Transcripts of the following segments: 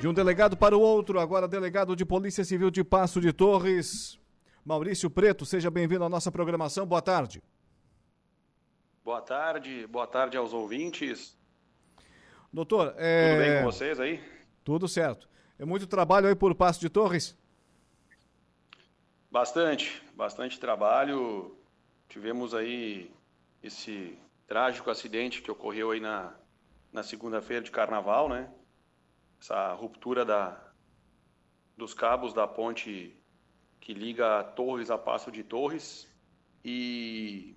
De um delegado para o outro, agora delegado de Polícia Civil de Passo de Torres, Maurício Preto, seja bem-vindo à nossa programação. Boa tarde. Boa tarde, boa tarde aos ouvintes. Doutor, é... tudo bem com vocês aí? Tudo certo. É muito trabalho aí por Passo de Torres? Bastante, bastante trabalho. Tivemos aí esse trágico acidente que ocorreu aí na, na segunda-feira de carnaval, né? Essa ruptura da, dos cabos da ponte que liga Torres a Passo de Torres e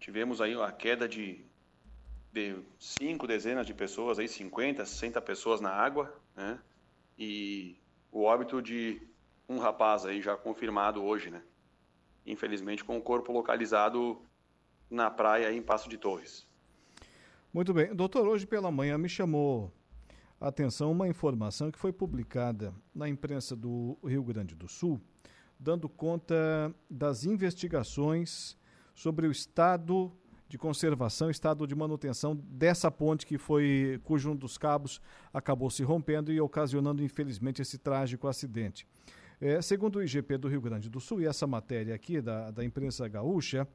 tivemos aí uma queda de, de cinco dezenas de pessoas, aí 50, 60 pessoas na água, né? E o óbito de um rapaz aí já confirmado hoje, né? Infelizmente com o corpo localizado na praia em Passo de Torres. Muito bem. Doutor, hoje pela manhã me chamou Atenção, uma informação que foi publicada na imprensa do Rio Grande do Sul, dando conta das investigações sobre o estado de conservação, estado de manutenção dessa ponte que foi, cujo um dos cabos acabou se rompendo e ocasionando, infelizmente, esse trágico acidente. É, segundo o IGP do Rio Grande do Sul, e essa matéria aqui da, da imprensa gaúcha,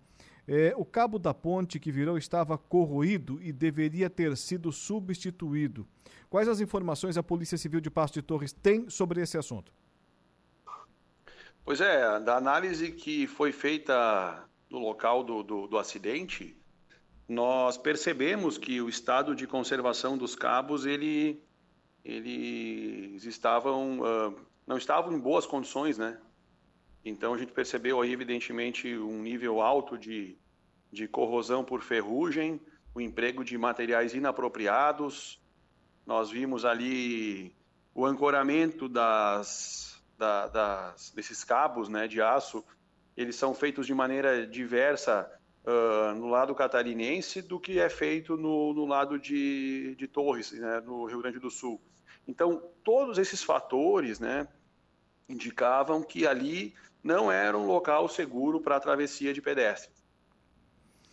é, o cabo da ponte que virou estava corroído e deveria ter sido substituído. Quais as informações a Polícia Civil de Passo de Torres tem sobre esse assunto? Pois é, da análise que foi feita no local do, do, do acidente, nós percebemos que o estado de conservação dos cabos ele, eles estavam uh, não estavam em boas condições, né? Então a gente percebeu aí evidentemente um nível alto de, de corrosão por ferrugem, o emprego de materiais inapropriados, nós vimos ali o ancoramento das, da, das, desses cabos né, de aço, eles são feitos de maneira diversa uh, no lado catarinense do que é feito no, no lado de, de Torres, né, no Rio Grande do Sul. Então, todos esses fatores né, indicavam que ali não era um local seguro para a travessia de pedestres.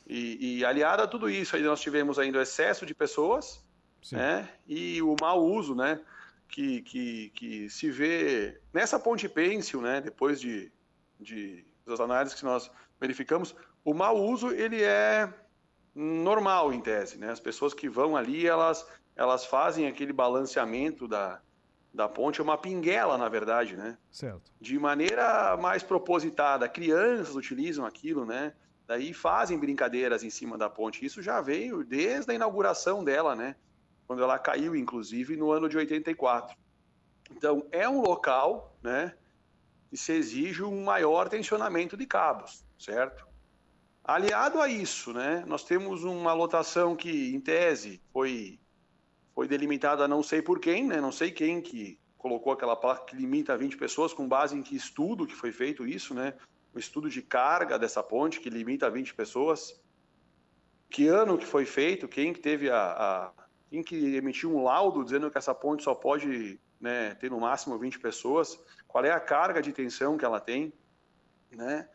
E, e aliado a tudo isso, aí nós tivemos ainda o excesso de pessoas, né? E o mau uso, né? Que, que, que se vê nessa ponte pêncil, né? Depois de, de das análises que nós verificamos, o mau uso ele é normal em tese, né? As pessoas que vão ali, elas elas fazem aquele balanceamento da, da ponte, é uma pinguela, na verdade, né? Certo. De maneira mais propositada. Crianças utilizam aquilo, né? Daí fazem brincadeiras em cima da ponte. Isso já veio desde a inauguração dela, né? quando ela caiu, inclusive, no ano de 84. Então, é um local, né, que se exige um maior tensionamento de cabos, certo? Aliado a isso, né, nós temos uma lotação que, em tese, foi, foi delimitada não sei por quem, né, não sei quem que colocou aquela placa que limita a 20 pessoas, com base em que estudo que foi feito isso, né, o estudo de carga dessa ponte que limita a 20 pessoas, que ano que foi feito, quem que teve a, a tem que emitir um laudo dizendo que essa ponte só pode né, ter no máximo 20 pessoas, qual é a carga de tensão que ela tem, né?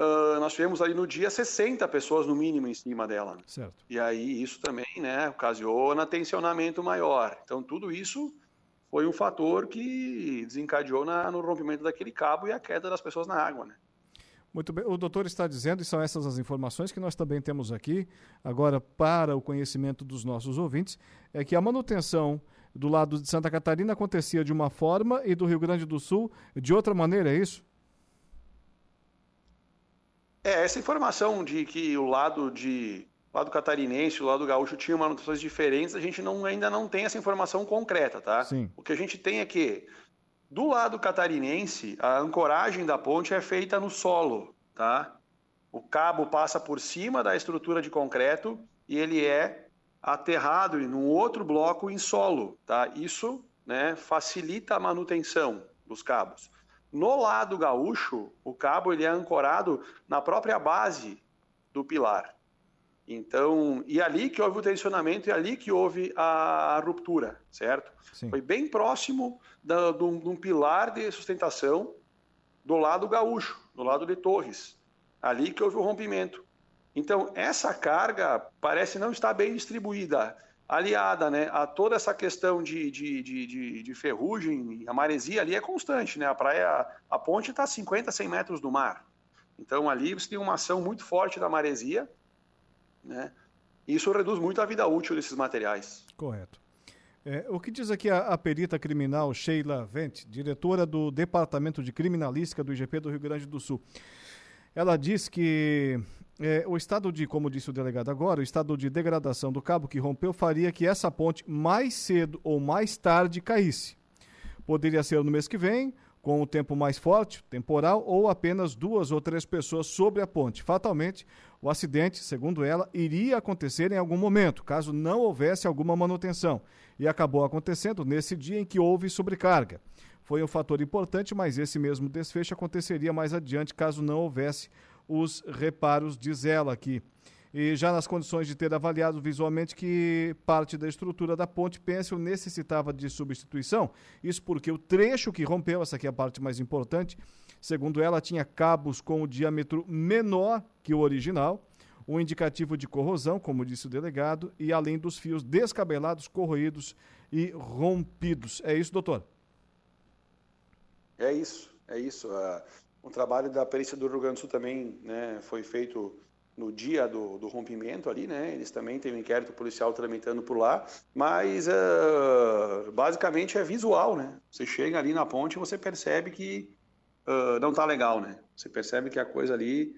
Uh, nós tivemos ali no dia 60 pessoas no mínimo em cima dela. Certo. E aí isso também, né, ocasiona tensionamento maior. Então tudo isso foi um fator que desencadeou na, no rompimento daquele cabo e a queda das pessoas na água, né? Muito bem, o doutor está dizendo, e são essas as informações que nós também temos aqui, agora para o conhecimento dos nossos ouvintes, é que a manutenção do lado de Santa Catarina acontecia de uma forma e do Rio Grande do Sul de outra maneira, é isso? É, essa informação de que o lado de o lado catarinense, o lado gaúcho tinham manutenções diferentes, a gente não, ainda não tem essa informação concreta, tá? Sim. O que a gente tem é que do lado catarinense, a ancoragem da ponte é feita no solo, tá? O cabo passa por cima da estrutura de concreto e ele é aterrado em um outro bloco em solo, tá? Isso, né, facilita a manutenção dos cabos. No lado gaúcho, o cabo ele é ancorado na própria base do pilar. Então, e ali que houve o tensionamento e ali que houve a, a ruptura, certo? Sim. Foi bem próximo da, de, um, de um pilar de sustentação do lado gaúcho, do lado de Torres. Ali que houve o rompimento. Então, essa carga parece não estar bem distribuída. Aliada né, a toda essa questão de, de, de, de, ferrugem, a maresia ali é constante, né? A praia, a ponte está a 50, 100 metros do mar. Então ali você tem uma ação muito forte da maresia, né? Isso reduz muito a vida útil desses materiais. Correto. É, o que diz aqui a, a, perita criminal Sheila Vente, diretora do Departamento de Criminalística do IGP do Rio Grande do Sul? Ela diz que é, o estado de, como disse o delegado agora, o estado de degradação do cabo que rompeu faria que essa ponte mais cedo ou mais tarde caísse. Poderia ser no mês que vem, com o tempo mais forte, temporal, ou apenas duas ou três pessoas sobre a ponte. Fatalmente, o acidente, segundo ela, iria acontecer em algum momento, caso não houvesse alguma manutenção. E acabou acontecendo nesse dia em que houve sobrecarga. Foi um fator importante, mas esse mesmo desfecho aconteceria mais adiante caso não houvesse os reparos, diz ela aqui e já nas condições de ter avaliado visualmente que parte da estrutura da ponte Pêncil necessitava de substituição. Isso porque o trecho que rompeu, essa aqui é a parte mais importante, segundo ela, tinha cabos com o diâmetro menor que o original, um indicativo de corrosão, como disse o delegado, e além dos fios descabelados, corroídos e rompidos. É isso, doutor? É isso, é isso. Uh, o trabalho da perícia do Rio Grande do Sul também né, foi feito no dia do, do, rompimento ali, né? Eles também têm um inquérito policial tramitando por lá, mas uh, basicamente é visual, né? Você chega ali na ponte e você percebe que uh, não está legal, né? Você percebe que a coisa ali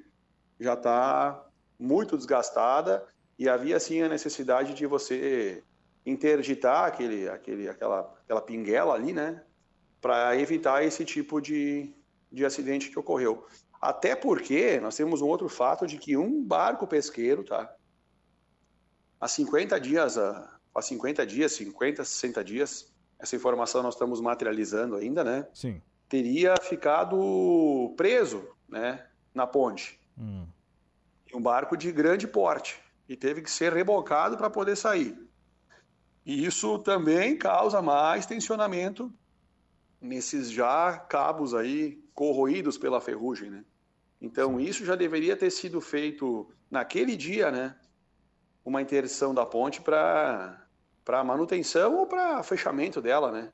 já está muito desgastada e havia sim a necessidade de você interditar aquele, aquele, aquela, aquela pinguela ali, né? Para evitar esse tipo de, de acidente que ocorreu. Até porque nós temos um outro fato de que um barco pesqueiro, tá? Há 50 dias, há 50 dias, 50, 60 dias, essa informação nós estamos materializando ainda, né? Sim. Teria ficado preso, né, na ponte. Hum. Um barco de grande porte e teve que ser rebocado para poder sair. E isso também causa mais tensionamento nesses já cabos aí corroídos pela ferrugem, né? Então, isso já deveria ter sido feito naquele dia, né? Uma interdição da ponte para manutenção ou para fechamento dela, né?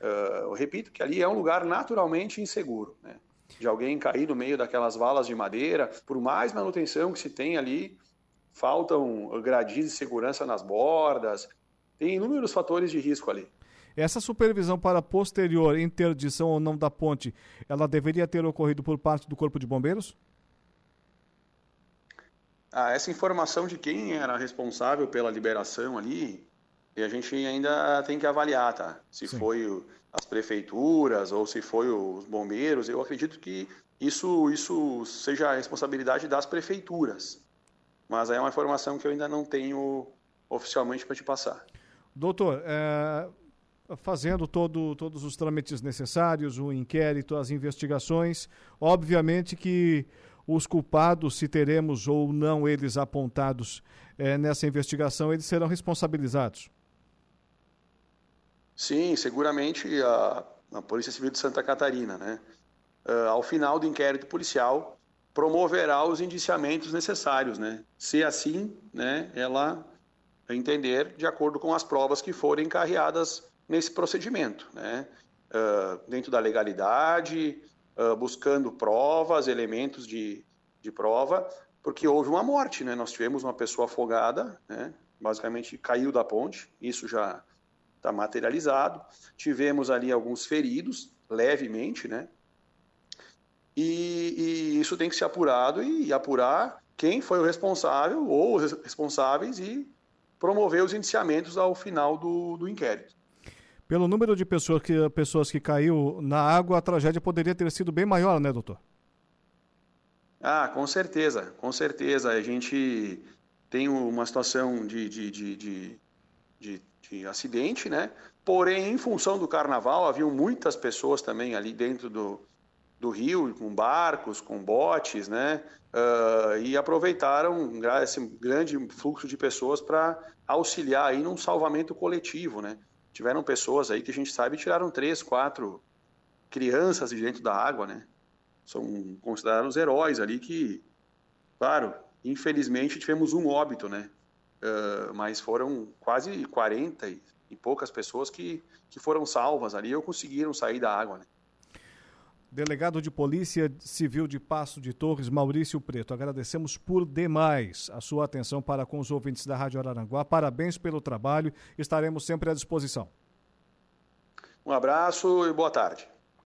Uh, eu repito que ali é um lugar naturalmente inseguro, né? De alguém cair no meio daquelas valas de madeira, por mais manutenção que se tem ali, faltam gradis de segurança nas bordas, tem inúmeros fatores de risco ali. Essa supervisão para posterior interdição ou não da ponte, ela deveria ter ocorrido por parte do Corpo de Bombeiros? Ah, essa informação de quem era responsável pela liberação ali, a gente ainda tem que avaliar, tá? Se Sim. foi as prefeituras ou se foi os bombeiros, eu acredito que isso, isso seja a responsabilidade das prefeituras. Mas é uma informação que eu ainda não tenho oficialmente para te passar. Doutor, é, fazendo todo, todos os trâmites necessários, o inquérito, as investigações. Obviamente que os culpados, se teremos ou não eles apontados é, nessa investigação, eles serão responsabilizados. Sim, seguramente a, a Polícia Civil de Santa Catarina, né? Uh, ao final do inquérito policial, promoverá os indiciamentos necessários, né? Se assim, né, ela entender de acordo com as provas que forem encarreadas nesse procedimento, né? Uh, dentro da legalidade, uh, buscando provas, elementos de, de prova, porque houve uma morte, né? Nós tivemos uma pessoa afogada, né? Basicamente caiu da ponte, isso já está materializado. Tivemos ali alguns feridos, levemente, né? E, e, isso tem que ser apurado e, e apurar quem foi o responsável ou os responsáveis e promover os indiciamentos ao final do, do inquérito pelo número de pessoas que, pessoas que caiu na água, a tragédia poderia ter sido bem maior, né, doutor? Ah, com certeza, com certeza. A gente tem uma situação de, de, de, de, de, de acidente, né? Porém, em função do carnaval, haviam muitas pessoas também ali dentro do, do rio, com barcos, com botes, né? Uh, e aproveitaram esse grande fluxo de pessoas para auxiliar aí num salvamento coletivo, né? Tiveram pessoas aí que a gente sabe tiraram três, quatro crianças de dentro da água, né? São considerados heróis ali que, claro, infelizmente tivemos um óbito, né? uh, mas foram quase 40 e, poucas pessoas que, que foram salvas ali ou conseguiram sair da água. Né? Delegado de Polícia Civil de Passo de Torres, Maurício Preto, agradecemos por demais a sua atenção para com os ouvintes da Rádio Araranguá. Parabéns pelo trabalho, estaremos sempre à disposição. Um abraço e boa tarde.